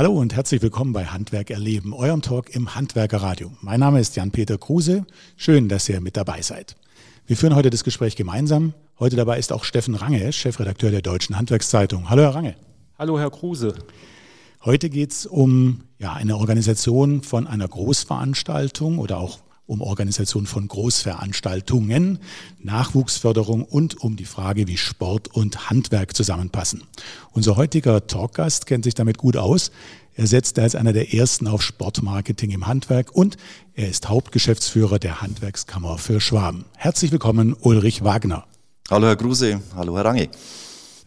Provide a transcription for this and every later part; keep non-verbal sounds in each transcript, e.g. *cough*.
Hallo und herzlich willkommen bei Handwerk erleben, eurem Talk im Handwerkerradio. Mein Name ist Jan-Peter Kruse. Schön, dass ihr mit dabei seid. Wir führen heute das Gespräch gemeinsam. Heute dabei ist auch Steffen Range, Chefredakteur der Deutschen Handwerkszeitung. Hallo, Herr Range. Hallo, Herr Kruse. Heute geht es um ja, eine Organisation von einer Großveranstaltung oder auch um Organisation von Großveranstaltungen, Nachwuchsförderung und um die Frage, wie Sport und Handwerk zusammenpassen. Unser heutiger Talkgast kennt sich damit gut aus. Er setzt als einer der ersten auf Sportmarketing im Handwerk und er ist Hauptgeschäftsführer der Handwerkskammer für Schwaben. Herzlich willkommen, Ulrich Wagner. Hallo Herr Kruse, hallo Herr Range.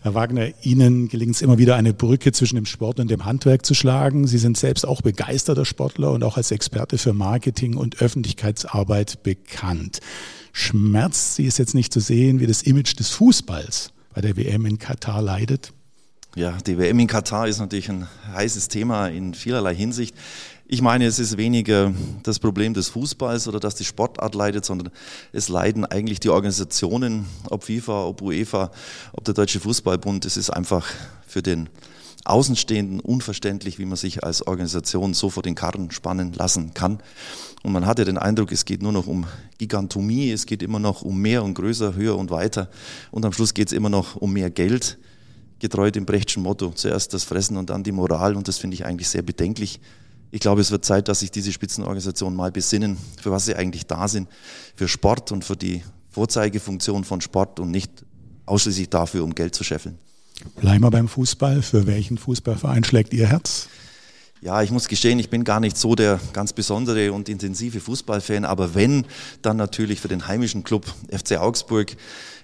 Herr Wagner, Ihnen gelingt es immer wieder, eine Brücke zwischen dem Sport und dem Handwerk zu schlagen. Sie sind selbst auch begeisterter Sportler und auch als Experte für Marketing und Öffentlichkeitsarbeit bekannt. Schmerzt Sie es jetzt nicht zu sehen, wie das Image des Fußballs bei der WM in Katar leidet? Ja, die WM in Katar ist natürlich ein heißes Thema in vielerlei Hinsicht. Ich meine, es ist weniger das Problem des Fußballs oder dass die Sportart leidet, sondern es leiden eigentlich die Organisationen, ob FIFA, ob UEFA, ob der Deutsche Fußballbund. Es ist einfach für den Außenstehenden unverständlich, wie man sich als Organisation so vor den Karren spannen lassen kann. Und man hatte den Eindruck, es geht nur noch um Gigantomie, es geht immer noch um mehr und größer, höher und weiter. Und am Schluss geht es immer noch um mehr Geld, getreu dem Brechtschen Motto. Zuerst das Fressen und dann die Moral. Und das finde ich eigentlich sehr bedenklich. Ich glaube, es wird Zeit, dass sich diese Spitzenorganisationen mal besinnen, für was sie eigentlich da sind, für Sport und für die Vorzeigefunktion von Sport und nicht ausschließlich dafür, um Geld zu scheffeln. Bleiben wir beim Fußball. Für welchen Fußballverein schlägt Ihr Herz? Ja, ich muss gestehen, ich bin gar nicht so der ganz besondere und intensive Fußballfan, aber wenn, dann natürlich für den heimischen Club FC Augsburg.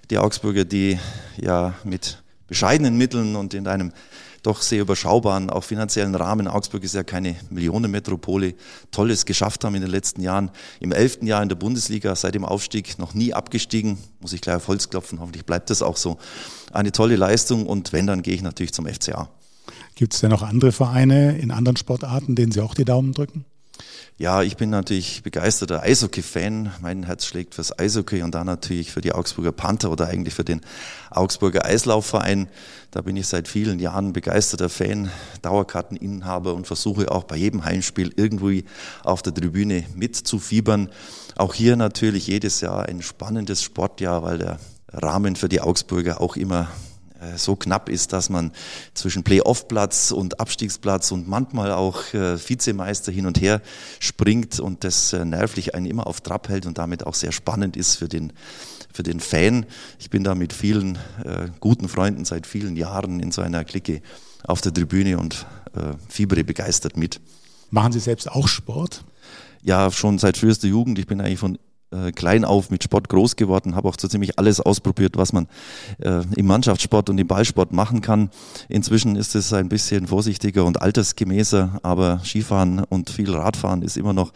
Die Augsburger, die ja mit bescheidenen Mitteln und in einem doch sehr überschaubaren, auch finanziellen Rahmen. Augsburg ist ja keine Millionenmetropole. Tolles geschafft haben in den letzten Jahren. Im elften Jahr in der Bundesliga, seit dem Aufstieg noch nie abgestiegen. Muss ich gleich auf Holz klopfen, hoffentlich bleibt das auch so. Eine tolle Leistung und wenn, dann gehe ich natürlich zum FCA. Gibt es denn noch andere Vereine in anderen Sportarten, denen Sie auch die Daumen drücken? Ja, ich bin natürlich begeisterter Eishockey-Fan. Mein Herz schlägt fürs Eishockey und dann natürlich für die Augsburger Panther oder eigentlich für den Augsburger Eislaufverein. Da bin ich seit vielen Jahren begeisterter Fan, Dauerkarteninhaber und versuche auch bei jedem Heimspiel irgendwie auf der Tribüne mitzufiebern. Auch hier natürlich jedes Jahr ein spannendes Sportjahr, weil der Rahmen für die Augsburger auch immer so knapp ist, dass man zwischen Playoff-Platz und Abstiegsplatz und manchmal auch äh, Vizemeister hin und her springt und das äh, nervlich einen immer auf Trab hält und damit auch sehr spannend ist für den, für den Fan. Ich bin da mit vielen äh, guten Freunden seit vielen Jahren in so einer Clique auf der Tribüne und äh, fiebere begeistert mit. Machen Sie selbst auch Sport? Ja, schon seit frühester Jugend. Ich bin eigentlich von äh, klein auf mit Sport groß geworden, habe auch so ziemlich alles ausprobiert, was man äh, im Mannschaftssport und im Ballsport machen kann. Inzwischen ist es ein bisschen vorsichtiger und altersgemäßer, aber Skifahren und viel Radfahren ist immer noch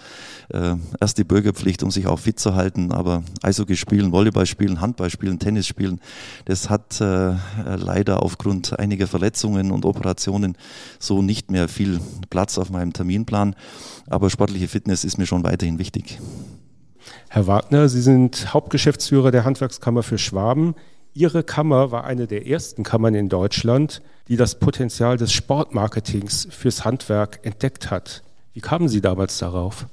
äh, erste Bürgerpflicht, um sich auch fit zu halten. Aber Eishockey spielen, Volleyball spielen, Handball spielen, Tennis spielen, das hat äh, leider aufgrund einiger Verletzungen und Operationen so nicht mehr viel Platz auf meinem Terminplan. Aber sportliche Fitness ist mir schon weiterhin wichtig. Herr Wagner, Sie sind Hauptgeschäftsführer der Handwerkskammer für Schwaben. Ihre Kammer war eine der ersten Kammern in Deutschland, die das Potenzial des Sportmarketings fürs Handwerk entdeckt hat. Wie kamen Sie damals darauf?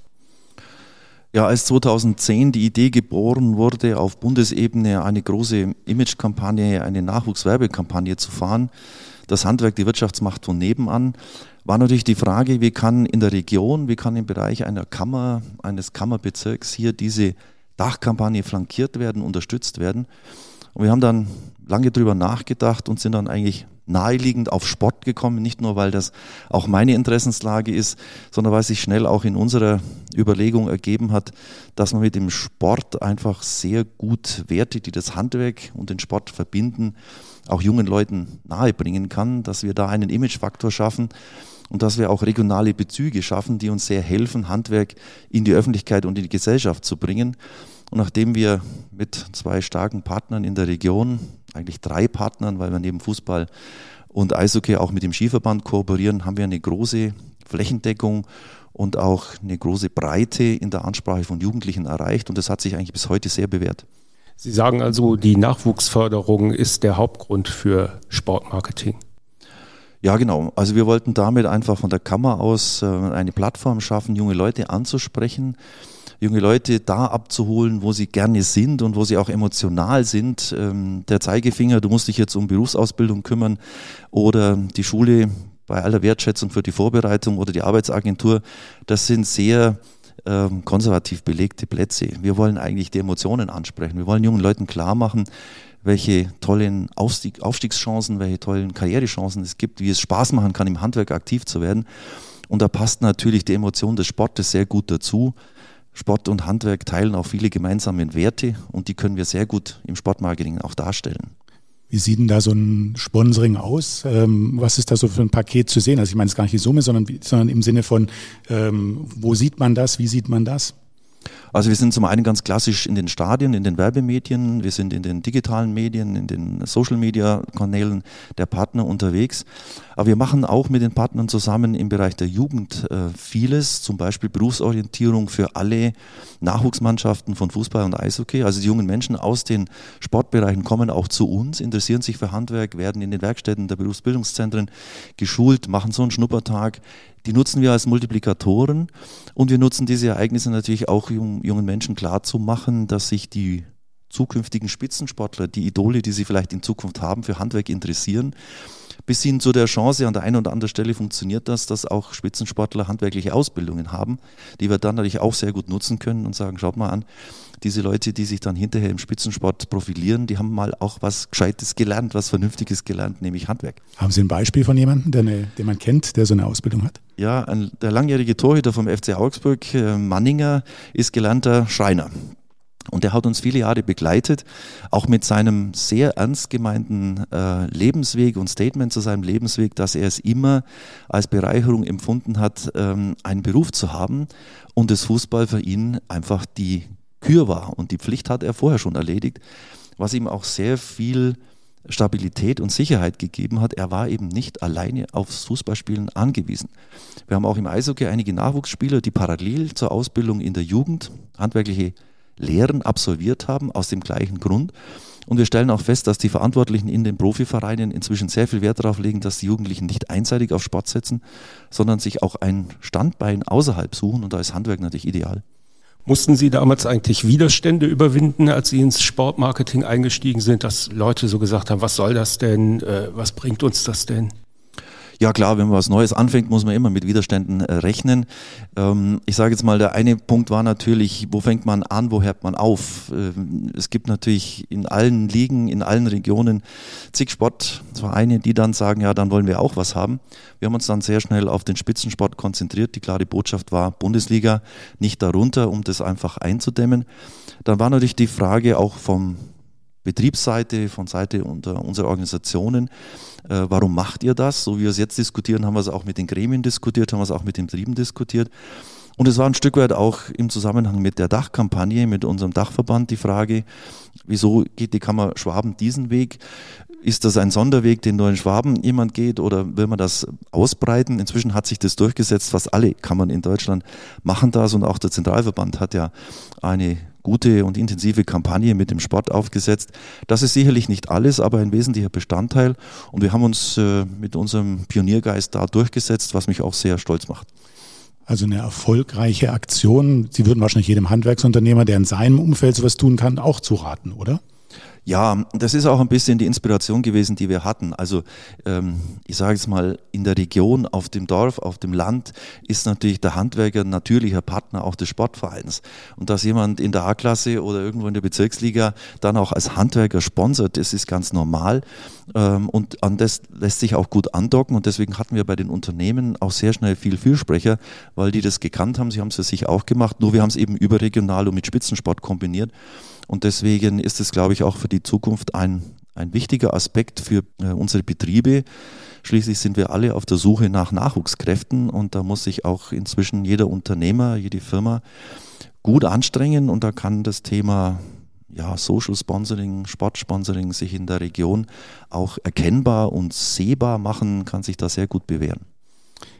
Ja, als 2010 die Idee geboren wurde, auf Bundesebene eine große Imagekampagne, eine Nachwuchswerbekampagne zu fahren, das Handwerk die Wirtschaftsmacht von nebenan, war natürlich die Frage, wie kann in der Region, wie kann im Bereich einer Kammer, eines Kammerbezirks hier diese Dachkampagne flankiert werden, unterstützt werden. Und wir haben dann lange drüber nachgedacht und sind dann eigentlich naheliegend auf Sport gekommen, nicht nur weil das auch meine Interessenslage ist, sondern weil sich schnell auch in unserer Überlegung ergeben hat, dass man mit dem Sport einfach sehr gut Werte, die das Handwerk und den Sport verbinden, auch jungen Leuten nahebringen kann, dass wir da einen Imagefaktor schaffen und dass wir auch regionale Bezüge schaffen, die uns sehr helfen, Handwerk in die Öffentlichkeit und in die Gesellschaft zu bringen. Und nachdem wir mit zwei starken Partnern in der Region, eigentlich drei Partnern, weil wir neben Fußball und Eishockey auch mit dem Skiverband kooperieren, haben wir eine große Flächendeckung und auch eine große Breite in der Ansprache von Jugendlichen erreicht. Und das hat sich eigentlich bis heute sehr bewährt. Sie sagen also, die Nachwuchsförderung ist der Hauptgrund für Sportmarketing. Ja, genau. Also wir wollten damit einfach von der Kammer aus äh, eine Plattform schaffen, junge Leute anzusprechen, junge Leute da abzuholen, wo sie gerne sind und wo sie auch emotional sind. Ähm, der Zeigefinger, du musst dich jetzt um Berufsausbildung kümmern oder die Schule bei aller Wertschätzung für die Vorbereitung oder die Arbeitsagentur, das sind sehr ähm, konservativ belegte Plätze. Wir wollen eigentlich die Emotionen ansprechen. Wir wollen jungen Leuten klar machen, welche tollen Aufstieg, Aufstiegschancen, welche tollen Karrierechancen es gibt, wie es Spaß machen kann, im Handwerk aktiv zu werden. Und da passt natürlich die Emotion des Sportes sehr gut dazu. Sport und Handwerk teilen auch viele gemeinsame Werte und die können wir sehr gut im Sportmarketing auch darstellen. Wie sieht denn da so ein Sponsoring aus? Ähm, was ist da so für ein Paket zu sehen? Also ich meine es gar nicht die Summe, sondern, sondern im Sinne von, ähm, wo sieht man das, wie sieht man das? Also wir sind zum einen ganz klassisch in den Stadien, in den Werbemedien, wir sind in den digitalen Medien, in den Social-Media-Kanälen der Partner unterwegs. Aber wir machen auch mit den Partnern zusammen im Bereich der Jugend äh, vieles, zum Beispiel Berufsorientierung für alle Nachwuchsmannschaften von Fußball und Eishockey. Also die jungen Menschen aus den Sportbereichen kommen auch zu uns, interessieren sich für Handwerk, werden in den Werkstätten der Berufsbildungszentren geschult, machen so einen Schnuppertag, die nutzen wir als Multiplikatoren und wir nutzen diese Ereignisse natürlich auch, um jungen Menschen klarzumachen, dass sich die zukünftigen Spitzensportler, die Idole, die sie vielleicht in Zukunft haben, für Handwerk interessieren. Bis hin zu der Chance, an der einen oder anderen Stelle funktioniert das, dass auch Spitzensportler handwerkliche Ausbildungen haben, die wir dann natürlich auch sehr gut nutzen können und sagen, schaut mal an, diese Leute, die sich dann hinterher im Spitzensport profilieren, die haben mal auch was Gescheites gelernt, was Vernünftiges gelernt, nämlich Handwerk. Haben Sie ein Beispiel von jemandem, der eine, den man kennt, der so eine Ausbildung hat? Ja, ein, der langjährige Torhüter vom FC Augsburg, äh, Manninger, ist gelernter Schreiner. Und er hat uns viele Jahre begleitet, auch mit seinem sehr ernst gemeinten äh, Lebensweg und Statement zu seinem Lebensweg, dass er es immer als Bereicherung empfunden hat, ähm, einen Beruf zu haben und das Fußball für ihn einfach die Kür war. Und die Pflicht hat er vorher schon erledigt, was ihm auch sehr viel Stabilität und Sicherheit gegeben hat. Er war eben nicht alleine aufs Fußballspielen angewiesen. Wir haben auch im Eishockey einige Nachwuchsspieler, die parallel zur Ausbildung in der Jugend handwerkliche Lehren absolviert haben, aus dem gleichen Grund. Und wir stellen auch fest, dass die Verantwortlichen in den Profivereinen inzwischen sehr viel Wert darauf legen, dass die Jugendlichen nicht einseitig auf Sport setzen, sondern sich auch ein Standbein außerhalb suchen. Und da ist Handwerk natürlich ideal. Mussten Sie damals eigentlich Widerstände überwinden, als Sie ins Sportmarketing eingestiegen sind, dass Leute so gesagt haben, was soll das denn, äh, was bringt uns das denn? Ja klar, wenn man was Neues anfängt, muss man immer mit Widerständen äh, rechnen. Ähm, ich sage jetzt mal, der eine Punkt war natürlich, wo fängt man an, wo hört man auf? Ähm, es gibt natürlich in allen Ligen, in allen Regionen zig Sportvereine, die dann sagen, ja, dann wollen wir auch was haben. Wir haben uns dann sehr schnell auf den Spitzensport konzentriert. Die klare Botschaft war Bundesliga, nicht darunter, um das einfach einzudämmen. Dann war natürlich die Frage auch vom Betriebsseite, von Seite unserer Organisationen, äh, warum macht ihr das? So wie wir es jetzt diskutieren, haben wir es auch mit den Gremien diskutiert, haben wir es auch mit den Betrieben diskutiert. Und es war ein Stück weit auch im Zusammenhang mit der Dachkampagne, mit unserem Dachverband die Frage, wieso geht die Kammer Schwaben diesen Weg? Ist das ein Sonderweg, den nur in Schwaben jemand geht oder will man das ausbreiten? Inzwischen hat sich das durchgesetzt, fast alle Kammern in Deutschland machen das und auch der Zentralverband hat ja eine gute und intensive Kampagne mit dem Sport aufgesetzt. Das ist sicherlich nicht alles, aber ein wesentlicher Bestandteil. Und wir haben uns äh, mit unserem Pioniergeist da durchgesetzt, was mich auch sehr stolz macht. Also eine erfolgreiche Aktion. Sie würden wahrscheinlich jedem Handwerksunternehmer, der in seinem Umfeld sowas tun kann, auch zuraten, oder? Ja, das ist auch ein bisschen die Inspiration gewesen, die wir hatten. Also ähm, ich sage jetzt mal, in der Region, auf dem Dorf, auf dem Land ist natürlich der Handwerker ein natürlicher Partner auch des Sportvereins. Und dass jemand in der A-Klasse oder irgendwo in der Bezirksliga dann auch als Handwerker sponsert, das ist ganz normal. Ähm, und an das lässt sich auch gut andocken. Und deswegen hatten wir bei den Unternehmen auch sehr schnell viel Fürsprecher, weil die das gekannt haben. Sie haben es für sich auch gemacht. Nur wir haben es eben überregional und mit Spitzensport kombiniert. Und deswegen ist es, glaube ich, auch für die Zukunft ein, ein wichtiger Aspekt für äh, unsere Betriebe. Schließlich sind wir alle auf der Suche nach Nachwuchskräften und da muss sich auch inzwischen jeder Unternehmer, jede Firma gut anstrengen und da kann das Thema ja, Social Sponsoring, Sportsponsoring sich in der Region auch erkennbar und sehbar machen, kann sich da sehr gut bewähren.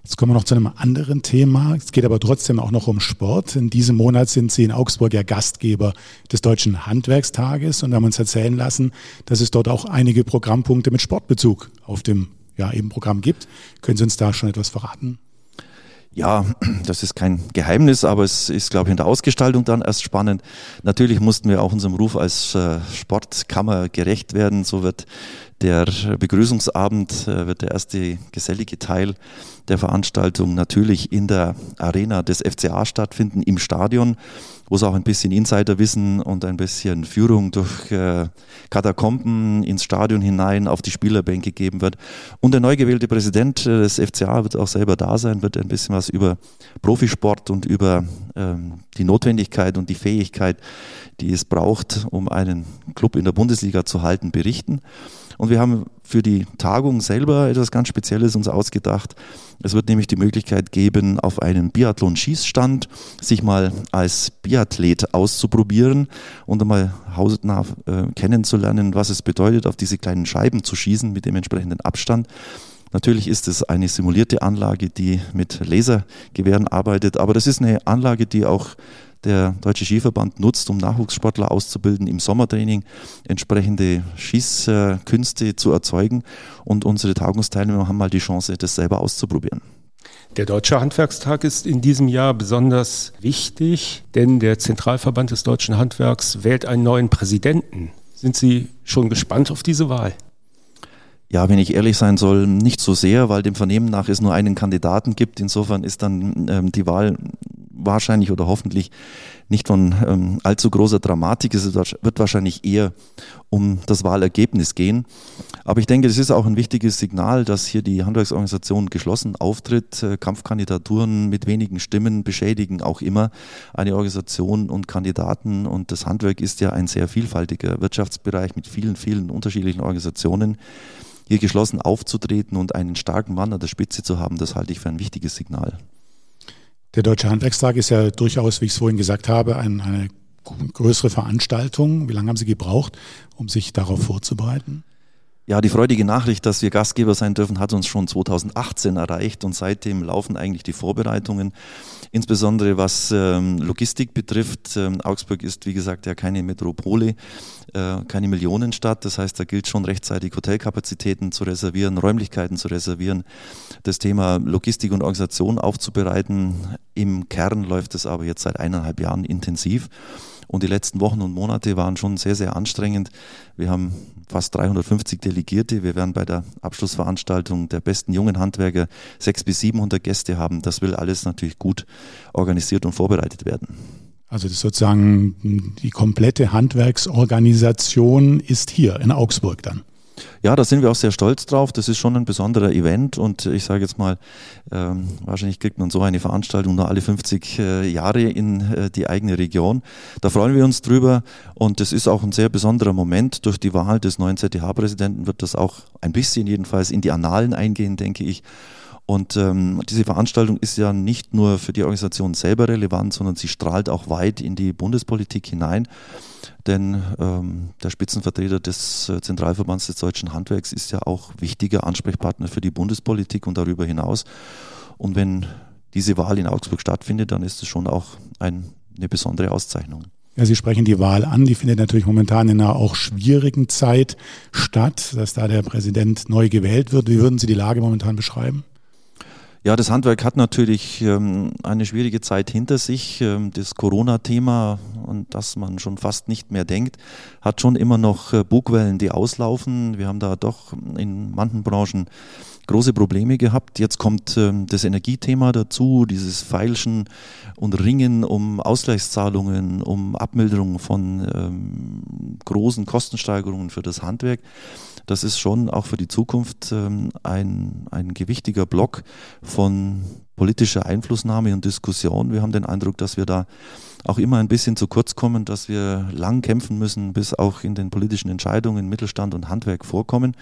Jetzt kommen wir noch zu einem anderen Thema. Es geht aber trotzdem auch noch um Sport. In diesem Monat sind Sie in Augsburg ja Gastgeber des Deutschen Handwerkstages und haben uns erzählen lassen, dass es dort auch einige Programmpunkte mit Sportbezug auf dem ja, eben Programm gibt. Können Sie uns da schon etwas verraten? Ja, das ist kein Geheimnis, aber es ist, glaube ich, in der Ausgestaltung dann erst spannend. Natürlich mussten wir auch unserem Ruf als äh, Sportkammer gerecht werden. So wird der Begrüßungsabend, äh, wird der erste gesellige Teil der Veranstaltung natürlich in der Arena des FCA stattfinden, im Stadion wo es auch ein bisschen Insiderwissen und ein bisschen Führung durch äh, Katakomben ins Stadion hinein auf die Spielerbänke geben wird. Und der neu gewählte Präsident äh, des FCA wird auch selber da sein, wird ein bisschen was über Profisport und über ähm, die Notwendigkeit und die Fähigkeit, die es braucht, um einen Club in der Bundesliga zu halten, berichten. Und wir haben für die Tagung selber etwas ganz Spezielles uns ausgedacht. Es wird nämlich die Möglichkeit geben, auf einem Biathlon-Schießstand sich mal als Biathlet auszuprobieren und einmal hausnah äh, kennenzulernen, was es bedeutet, auf diese kleinen Scheiben zu schießen mit dem entsprechenden Abstand. Natürlich ist es eine simulierte Anlage, die mit Lasergewehren arbeitet, aber das ist eine Anlage, die auch der Deutsche Skiverband nutzt, um Nachwuchssportler auszubilden, im Sommertraining entsprechende Schießkünste zu erzeugen. Und unsere Tagungsteilnehmer haben mal die Chance, das selber auszuprobieren. Der Deutsche Handwerkstag ist in diesem Jahr besonders wichtig, denn der Zentralverband des deutschen Handwerks wählt einen neuen Präsidenten. Sind Sie schon gespannt auf diese Wahl? Ja, wenn ich ehrlich sein soll, nicht so sehr, weil dem Vernehmen nach es nur einen Kandidaten gibt. Insofern ist dann ähm, die Wahl wahrscheinlich oder hoffentlich nicht von ähm, allzu großer Dramatik. Es wird wahrscheinlich eher um das Wahlergebnis gehen. Aber ich denke, es ist auch ein wichtiges Signal, dass hier die Handwerksorganisation geschlossen auftritt. Äh, Kampfkandidaturen mit wenigen Stimmen beschädigen auch immer eine Organisation und Kandidaten. Und das Handwerk ist ja ein sehr vielfältiger Wirtschaftsbereich mit vielen, vielen unterschiedlichen Organisationen. Hier geschlossen aufzutreten und einen starken Mann an der Spitze zu haben, das halte ich für ein wichtiges Signal. Der Deutsche Handwerkstag ist ja durchaus, wie ich es vorhin gesagt habe, ein, eine größere Veranstaltung. Wie lange haben Sie gebraucht, um sich darauf vorzubereiten? Ja, die freudige Nachricht, dass wir Gastgeber sein dürfen, hat uns schon 2018 erreicht und seitdem laufen eigentlich die Vorbereitungen, insbesondere was ähm, Logistik betrifft. Ähm, Augsburg ist, wie gesagt, ja keine Metropole, äh, keine Millionenstadt. Das heißt, da gilt schon rechtzeitig Hotelkapazitäten zu reservieren, Räumlichkeiten zu reservieren, das Thema Logistik und Organisation aufzubereiten. Im Kern läuft es aber jetzt seit eineinhalb Jahren intensiv. Und die letzten Wochen und Monate waren schon sehr, sehr anstrengend. Wir haben fast 350 Delegierte. Wir werden bei der Abschlussveranstaltung der besten jungen Handwerker 600 bis 700 Gäste haben. Das will alles natürlich gut organisiert und vorbereitet werden. Also das sozusagen die komplette Handwerksorganisation ist hier in Augsburg dann. Ja, da sind wir auch sehr stolz drauf. Das ist schon ein besonderer Event und ich sage jetzt mal, ähm, wahrscheinlich kriegt man so eine Veranstaltung nur alle 50 äh, Jahre in äh, die eigene Region. Da freuen wir uns drüber und das ist auch ein sehr besonderer Moment. Durch die Wahl des neuen ZDH-Präsidenten wird das auch ein bisschen jedenfalls in die Annalen eingehen, denke ich. Und ähm, diese Veranstaltung ist ja nicht nur für die Organisation selber relevant, sondern sie strahlt auch weit in die Bundespolitik hinein. Denn ähm, der Spitzenvertreter des äh, Zentralverbands des deutschen Handwerks ist ja auch wichtiger Ansprechpartner für die Bundespolitik und darüber hinaus. Und wenn diese Wahl in Augsburg stattfindet, dann ist es schon auch ein, eine besondere Auszeichnung. Ja, Sie sprechen die Wahl an. Die findet natürlich momentan in einer auch schwierigen Zeit statt, dass da der Präsident neu gewählt wird. Wie würden Sie die Lage momentan beschreiben? Ja, das Handwerk hat natürlich ähm, eine schwierige Zeit hinter sich. Ähm, das Corona-Thema, an das man schon fast nicht mehr denkt, hat schon immer noch äh, Bugwellen, die auslaufen. Wir haben da doch in manchen Branchen große Probleme gehabt. Jetzt kommt ähm, das Energiethema dazu, dieses Feilschen und Ringen um Ausgleichszahlungen, um Abmilderung von ähm, großen Kostensteigerungen für das Handwerk das ist schon auch für die Zukunft ähm, ein, ein gewichtiger Block von politischer Einflussnahme und Diskussion. Wir haben den Eindruck, dass wir da auch immer ein bisschen zu kurz kommen, dass wir lang kämpfen müssen, bis auch in den politischen Entscheidungen Mittelstand und Handwerk vorkommen.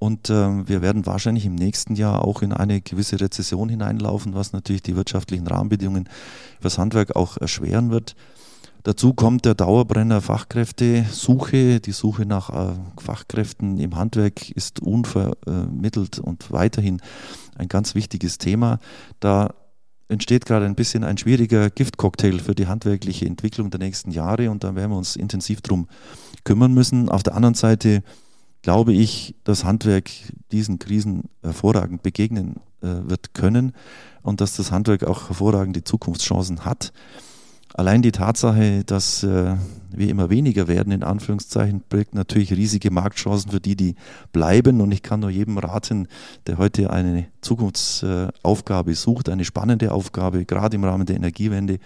Und äh, wir werden wahrscheinlich im nächsten Jahr auch in eine gewisse Rezession hineinlaufen, was natürlich die wirtschaftlichen Rahmenbedingungen fürs Handwerk auch erschweren wird. Dazu kommt der Dauerbrenner Fachkräftesuche. Die Suche nach äh, Fachkräften im Handwerk ist unvermittelt und weiterhin ein ganz wichtiges Thema. Da entsteht gerade ein bisschen ein schwieriger Giftcocktail für die handwerkliche Entwicklung der nächsten Jahre und da werden wir uns intensiv drum kümmern müssen. Auf der anderen Seite glaube ich, das Handwerk diesen Krisen hervorragend begegnen äh, wird können und dass das Handwerk auch hervorragende Zukunftschancen hat. Allein die Tatsache, dass äh, wir immer weniger werden, in Anführungszeichen, birgt natürlich riesige Marktchancen für die, die bleiben. Und ich kann nur jedem raten, der heute eine Zukunftsaufgabe sucht, eine spannende Aufgabe, gerade im Rahmen der Energiewende,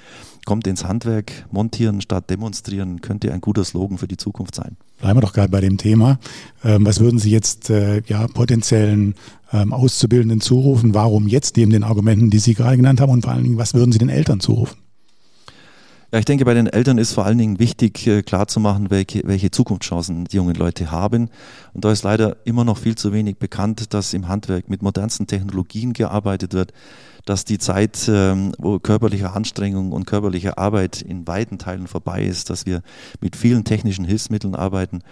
kommt ins Handwerk, montieren statt demonstrieren, könnte ein guter Slogan für die Zukunft sein. Bleiben wir doch gerade bei dem Thema. Ähm, was würden Sie jetzt äh, ja, potenziellen ähm, Auszubildenden zurufen? Warum jetzt neben den Argumenten, die Sie gerade genannt haben? Und vor allen Dingen, was würden Sie den Eltern zurufen? Ja, ich denke, bei den Eltern ist vor allen Dingen wichtig, äh, klarzumachen, welche, welche Zukunftschancen die jungen Leute haben. Und da ist leider immer noch viel zu wenig bekannt, dass im Handwerk mit modernsten Technologien gearbeitet wird, dass die Zeit, ähm, wo körperliche Anstrengung und körperliche Arbeit in weiten Teilen vorbei ist, dass wir mit vielen technischen Hilfsmitteln arbeiten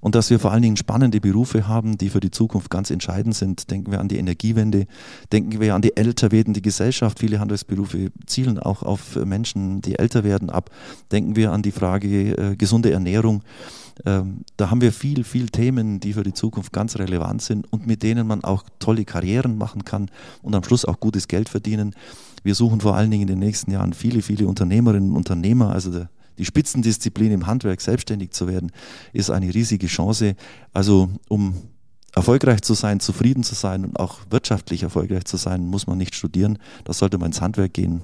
und dass wir vor allen Dingen spannende Berufe haben, die für die Zukunft ganz entscheidend sind. Denken wir an die Energiewende, denken wir an die älter werdende Gesellschaft. Viele Handelsberufe zielen auch auf Menschen, die älter werden, ab. Denken wir an die Frage äh, gesunde Ernährung. Ähm, da haben wir viel, viel Themen, die für die Zukunft ganz relevant sind und mit denen man auch tolle Karrieren machen kann und am Schluss auch gutes Geld verdienen. Wir suchen vor allen Dingen in den nächsten Jahren viele, viele Unternehmerinnen und Unternehmer. Also der, die Spitzendisziplin im Handwerk selbstständig zu werden, ist eine riesige Chance. Also um erfolgreich zu sein, zufrieden zu sein und auch wirtschaftlich erfolgreich zu sein, muss man nicht studieren. Da sollte man ins Handwerk gehen.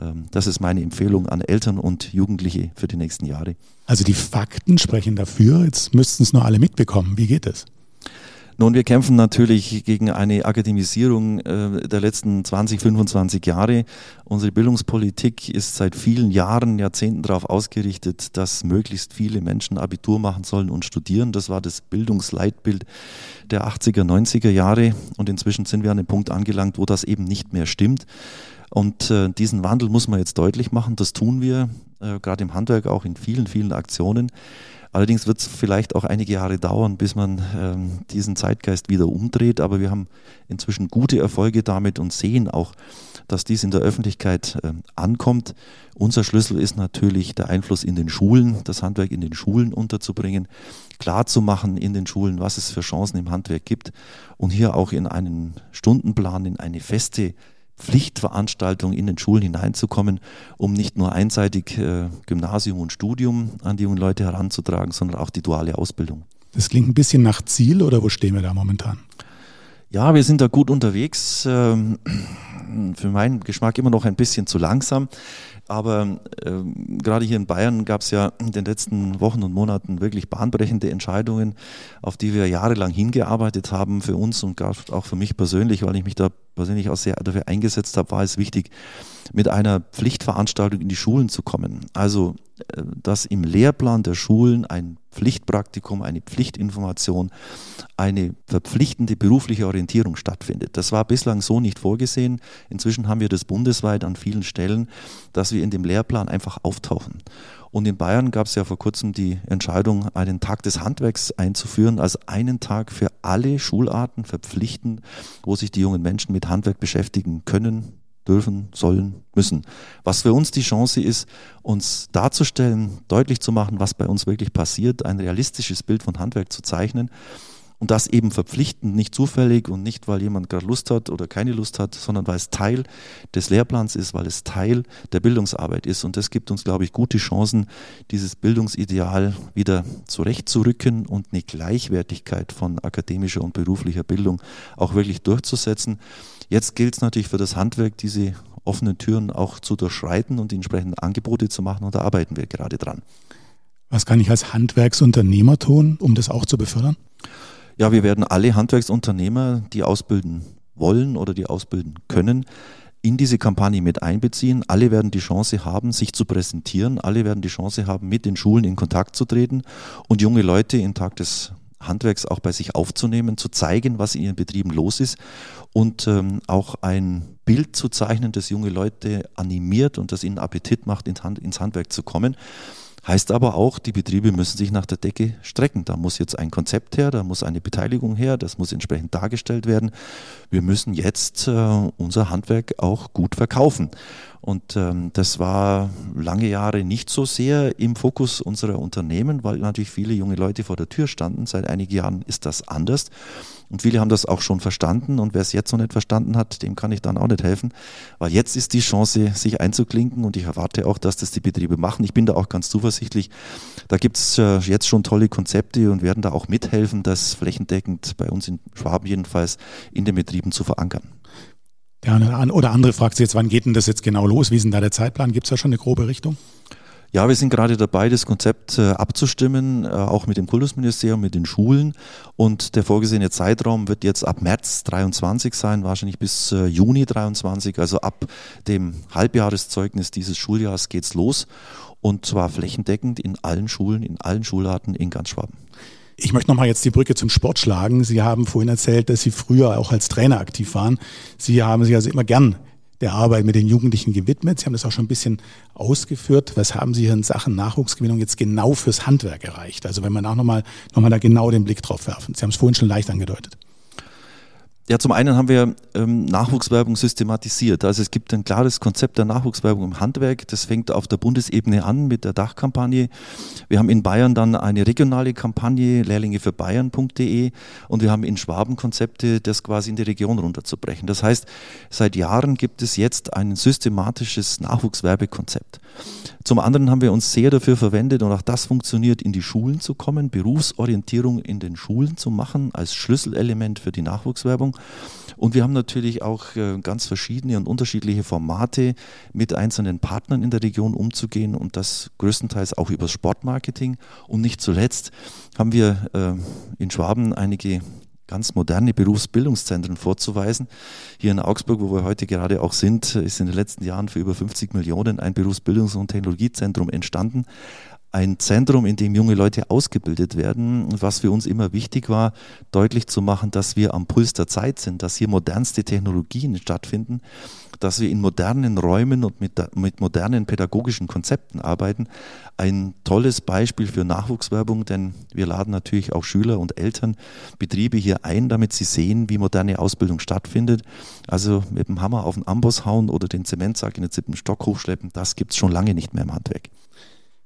Ähm, das ist meine Empfehlung an Eltern und Jugendliche für die nächsten Jahre. Also die Fakten sprechen dafür. Jetzt müssten es nur alle mitbekommen. Wie geht es? Nun, wir kämpfen natürlich gegen eine Akademisierung äh, der letzten 20, 25 Jahre. Unsere Bildungspolitik ist seit vielen Jahren, Jahrzehnten darauf ausgerichtet, dass möglichst viele Menschen Abitur machen sollen und studieren. Das war das Bildungsleitbild der 80er, 90er Jahre. Und inzwischen sind wir an dem Punkt angelangt, wo das eben nicht mehr stimmt. Und äh, diesen Wandel muss man jetzt deutlich machen. Das tun wir, äh, gerade im Handwerk, auch in vielen, vielen Aktionen. Allerdings wird es vielleicht auch einige Jahre dauern, bis man ähm, diesen Zeitgeist wieder umdreht. Aber wir haben inzwischen gute Erfolge damit und sehen auch, dass dies in der Öffentlichkeit äh, ankommt. Unser Schlüssel ist natürlich der Einfluss in den Schulen, das Handwerk in den Schulen unterzubringen, klarzumachen in den Schulen, was es für Chancen im Handwerk gibt und hier auch in einen Stundenplan, in eine feste Pflichtveranstaltung in den Schulen hineinzukommen, um nicht nur einseitig äh, Gymnasium und Studium an die jungen Leute heranzutragen, sondern auch die duale Ausbildung. Das klingt ein bisschen nach Ziel oder wo stehen wir da momentan? Ja, wir sind da gut unterwegs. Ähm, für meinen Geschmack immer noch ein bisschen zu langsam. Aber äh, gerade hier in Bayern gab es ja in den letzten Wochen und Monaten wirklich bahnbrechende Entscheidungen, auf die wir jahrelang hingearbeitet haben für uns und auch für mich persönlich, weil ich mich da persönlich auch sehr dafür eingesetzt habe, war es wichtig, mit einer Pflichtveranstaltung in die Schulen zu kommen. Also, äh, dass im Lehrplan der Schulen ein Pflichtpraktikum, eine Pflichtinformation, eine verpflichtende berufliche Orientierung stattfindet. Das war bislang so nicht vorgesehen. Inzwischen haben wir das bundesweit an vielen Stellen, dass wir in dem Lehrplan einfach auftauchen. Und in Bayern gab es ja vor kurzem die Entscheidung, einen Tag des Handwerks einzuführen, also einen Tag für alle Schularten verpflichten, wo sich die jungen Menschen mit Handwerk beschäftigen können, dürfen, sollen, müssen. Was für uns die Chance ist, uns darzustellen, deutlich zu machen, was bei uns wirklich passiert, ein realistisches Bild von Handwerk zu zeichnen und das eben verpflichtend, nicht zufällig und nicht, weil jemand gerade Lust hat oder keine Lust hat, sondern weil es Teil des Lehrplans ist, weil es Teil der Bildungsarbeit ist. Und das gibt uns, glaube ich, gute Chancen, dieses Bildungsideal wieder zurechtzurücken und eine Gleichwertigkeit von akademischer und beruflicher Bildung auch wirklich durchzusetzen. Jetzt gilt es natürlich für das Handwerk, diese offenen Türen auch zu durchschreiten und die entsprechenden Angebote zu machen. Und da arbeiten wir gerade dran. Was kann ich als Handwerksunternehmer tun, um das auch zu befördern? Ja, wir werden alle Handwerksunternehmer, die ausbilden wollen oder die ausbilden können, in diese Kampagne mit einbeziehen. Alle werden die Chance haben, sich zu präsentieren. Alle werden die Chance haben, mit den Schulen in Kontakt zu treten und junge Leute in Tag des Handwerks auch bei sich aufzunehmen, zu zeigen, was in ihren Betrieben los ist und ähm, auch ein Bild zu zeichnen, das junge Leute animiert und das ihnen Appetit macht, ins Handwerk zu kommen. Heißt aber auch, die Betriebe müssen sich nach der Decke strecken. Da muss jetzt ein Konzept her, da muss eine Beteiligung her, das muss entsprechend dargestellt werden. Wir müssen jetzt äh, unser Handwerk auch gut verkaufen. Und ähm, das war lange Jahre nicht so sehr im Fokus unserer Unternehmen, weil natürlich viele junge Leute vor der Tür standen. Seit einigen Jahren ist das anders. Und viele haben das auch schon verstanden. Und wer es jetzt noch nicht verstanden hat, dem kann ich dann auch nicht helfen. Weil jetzt ist die Chance, sich einzuklinken. Und ich erwarte auch, dass das die Betriebe machen. Ich bin da auch ganz zuversichtlich. Da gibt es äh, jetzt schon tolle Konzepte und werden da auch mithelfen, das flächendeckend bei uns in Schwaben jedenfalls in den Betrieben zu verankern. Ja, oder andere fragt sich jetzt, wann geht denn das jetzt genau los? Wie ist denn da der Zeitplan? Gibt es da schon eine grobe Richtung? Ja, wir sind gerade dabei, das Konzept äh, abzustimmen, äh, auch mit dem Kultusministerium, mit den Schulen. Und der vorgesehene Zeitraum wird jetzt ab März 23 sein, wahrscheinlich bis äh, Juni 23. Also ab dem Halbjahreszeugnis dieses Schuljahres geht's los. Und zwar flächendeckend in allen Schulen, in allen Schularten in ganz Schwaben. Ich möchte nochmal jetzt die Brücke zum Sport schlagen. Sie haben vorhin erzählt, dass Sie früher auch als Trainer aktiv waren. Sie haben sich also immer gern der Arbeit mit den Jugendlichen gewidmet. Sie haben das auch schon ein bisschen ausgeführt. Was haben Sie hier in Sachen Nachwuchsgewinnung jetzt genau fürs Handwerk erreicht? Also wenn man auch nochmal noch mal da genau den Blick drauf werfen. Sie haben es vorhin schon leicht angedeutet. Ja, zum einen haben wir ähm, Nachwuchswerbung systematisiert. Also es gibt ein klares Konzept der Nachwuchswerbung im Handwerk. Das fängt auf der Bundesebene an mit der Dachkampagne. Wir haben in Bayern dann eine regionale Kampagne, Lehrlinge für Bayern.de und wir haben in Schwaben Konzepte, das quasi in die Region runterzubrechen. Das heißt, seit Jahren gibt es jetzt ein systematisches Nachwuchswerbekonzept. Zum anderen haben wir uns sehr dafür verwendet und auch das funktioniert, in die Schulen zu kommen, Berufsorientierung in den Schulen zu machen als Schlüsselelement für die Nachwuchswerbung. Und wir haben natürlich auch äh, ganz verschiedene und unterschiedliche Formate mit einzelnen Partnern in der Region umzugehen und das größtenteils auch über Sportmarketing. Und nicht zuletzt haben wir äh, in Schwaben einige ganz moderne Berufsbildungszentren vorzuweisen. Hier in Augsburg, wo wir heute gerade auch sind, ist in den letzten Jahren für über 50 Millionen ein Berufsbildungs- und Technologiezentrum entstanden. Ein Zentrum, in dem junge Leute ausgebildet werden. Was für uns immer wichtig war, deutlich zu machen, dass wir am Puls der Zeit sind, dass hier modernste Technologien stattfinden dass wir in modernen Räumen und mit, mit modernen pädagogischen Konzepten arbeiten. Ein tolles Beispiel für Nachwuchswerbung, denn wir laden natürlich auch Schüler und Eltern, Betriebe hier ein, damit sie sehen, wie moderne Ausbildung stattfindet. Also mit dem Hammer auf den Amboss hauen oder den Zementsack in den siebten Stock hochschleppen, das gibt es schon lange nicht mehr im Handwerk.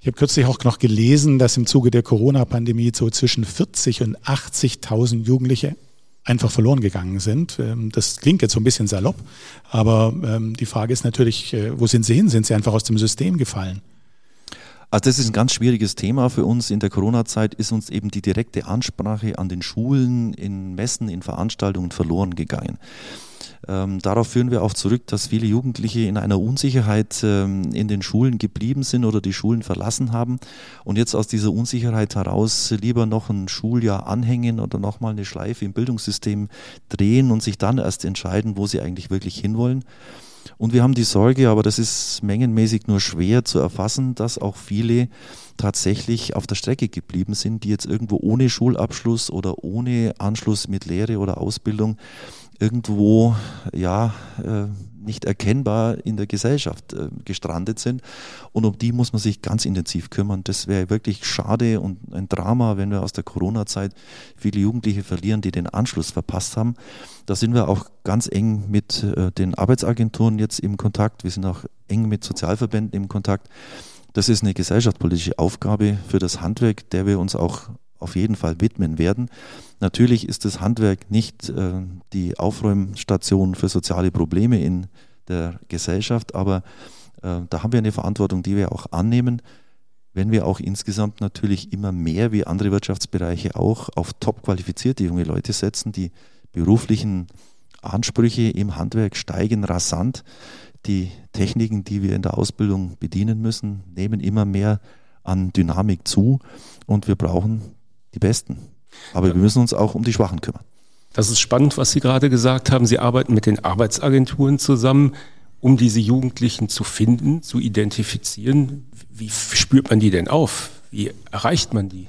Ich habe kürzlich auch noch gelesen, dass im Zuge der Corona-Pandemie so zwischen 40 und 80.000 Jugendliche einfach verloren gegangen sind. Ähm, das klingt jetzt so ein bisschen salopp, aber ähm, die Frage ist natürlich, äh, wo sind sie hin? Sind sie einfach aus dem System gefallen? Also das ist ein ganz schwieriges Thema für uns. In der Corona-Zeit ist uns eben die direkte Ansprache an den Schulen, in Messen, in Veranstaltungen verloren gegangen. Ähm, darauf führen wir auch zurück, dass viele Jugendliche in einer Unsicherheit ähm, in den Schulen geblieben sind oder die Schulen verlassen haben und jetzt aus dieser Unsicherheit heraus lieber noch ein Schuljahr anhängen oder nochmal eine Schleife im Bildungssystem drehen und sich dann erst entscheiden, wo sie eigentlich wirklich hinwollen. Und wir haben die Sorge, aber das ist mengenmäßig nur schwer zu erfassen, dass auch viele tatsächlich auf der Strecke geblieben sind, die jetzt irgendwo ohne Schulabschluss oder ohne Anschluss mit Lehre oder Ausbildung irgendwo ja äh, nicht erkennbar in der Gesellschaft äh, gestrandet sind. Und um die muss man sich ganz intensiv kümmern. Das wäre wirklich schade und ein Drama, wenn wir aus der Corona-Zeit viele Jugendliche verlieren, die den Anschluss verpasst haben. Da sind wir auch ganz eng mit äh, den Arbeitsagenturen jetzt im Kontakt. Wir sind auch eng mit Sozialverbänden im Kontakt. Das ist eine gesellschaftspolitische Aufgabe für das Handwerk, der wir uns auch auf jeden Fall widmen werden. Natürlich ist das Handwerk nicht äh, die Aufräumstation für soziale Probleme in der Gesellschaft, aber äh, da haben wir eine Verantwortung, die wir auch annehmen, wenn wir auch insgesamt natürlich immer mehr wie andere Wirtschaftsbereiche auch auf top qualifizierte junge Leute setzen. Die beruflichen Ansprüche im Handwerk steigen rasant. Die Techniken, die wir in der Ausbildung bedienen müssen, nehmen immer mehr an Dynamik zu und wir brauchen die Besten. Aber ja. wir müssen uns auch um die Schwachen kümmern. Das ist spannend, was Sie gerade gesagt haben. Sie arbeiten mit den Arbeitsagenturen zusammen, um diese Jugendlichen zu finden, zu identifizieren. Wie spürt man die denn auf? Wie erreicht man die?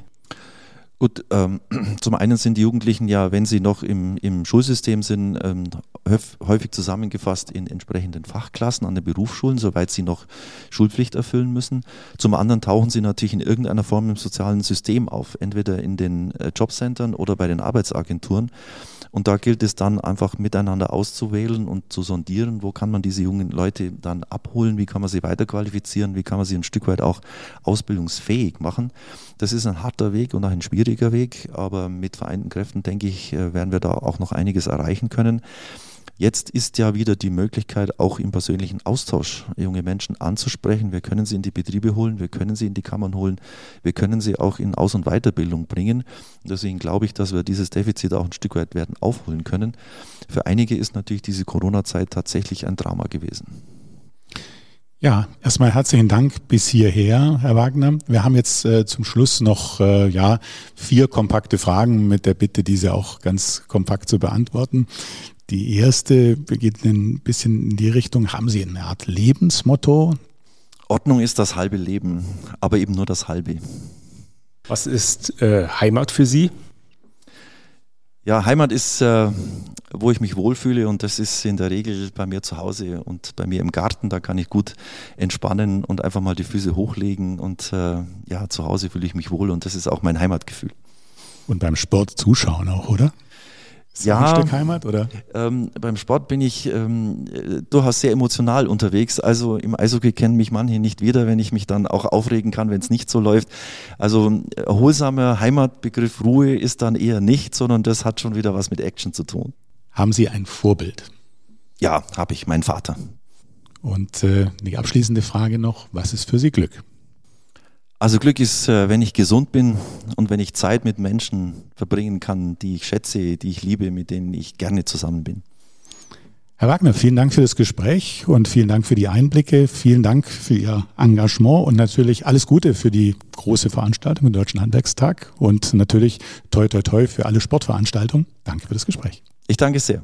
Gut, ähm, *clears throat* zum einen sind die Jugendlichen ja, wenn sie noch im, im Schulsystem sind, ähm, häufig zusammengefasst in entsprechenden Fachklassen an den Berufsschulen, soweit sie noch Schulpflicht erfüllen müssen. Zum anderen tauchen sie natürlich in irgendeiner Form im sozialen System auf, entweder in den äh, Jobcentern oder bei den Arbeitsagenturen. Und da gilt es dann einfach miteinander auszuwählen und zu sondieren, wo kann man diese jungen Leute dann abholen, wie kann man sie weiterqualifizieren, wie kann man sie ein Stück weit auch ausbildungsfähig machen. Das ist ein harter Weg und auch ein schwieriger Weg, aber mit vereinten Kräften, denke ich, äh, werden wir da auch noch einiges erreichen können. Jetzt ist ja wieder die Möglichkeit, auch im persönlichen Austausch junge Menschen anzusprechen. Wir können sie in die Betriebe holen, wir können sie in die Kammern holen, wir können sie auch in Aus- und Weiterbildung bringen. Deswegen glaube ich, dass wir dieses Defizit auch ein Stück weit werden aufholen können. Für einige ist natürlich diese Corona-Zeit tatsächlich ein Drama gewesen. Ja, erstmal herzlichen Dank bis hierher, Herr Wagner. Wir haben jetzt äh, zum Schluss noch äh, ja vier kompakte Fragen mit der Bitte, diese auch ganz kompakt zu beantworten. Die erste geht ein bisschen in die Richtung, haben Sie eine Art Lebensmotto? Ordnung ist das halbe Leben, aber eben nur das halbe. Was ist äh, Heimat für Sie? Ja, Heimat ist, äh, wo ich mich wohlfühle und das ist in der Regel bei mir zu Hause und bei mir im Garten. Da kann ich gut entspannen und einfach mal die Füße hochlegen und äh, ja, zu Hause fühle ich mich wohl und das ist auch mein Heimatgefühl. Und beim Sport zuschauen auch, oder? Ist ja, ein Stück Heimat, oder? Ähm, beim Sport bin ich ähm, durchaus sehr emotional unterwegs. Also im Eishockey kennen mich manche nicht wieder, wenn ich mich dann auch aufregen kann, wenn es nicht so läuft. Also erholsamer Heimatbegriff Ruhe ist dann eher nicht, sondern das hat schon wieder was mit Action zu tun. Haben Sie ein Vorbild? Ja, habe ich, mein Vater. Und äh, die abschließende Frage noch, was ist für Sie Glück? Also Glück ist, äh, wenn ich gesund bin und wenn ich Zeit mit Menschen verbringen kann, die ich schätze, die ich liebe, mit denen ich gerne zusammen bin. Herr Wagner, vielen Dank für das Gespräch und vielen Dank für die Einblicke. Vielen Dank für Ihr Engagement und natürlich alles Gute für die große Veranstaltung im Deutschen Handwerkstag und natürlich toi toi toi für alle Sportveranstaltungen. Danke für das Gespräch. Ich danke sehr.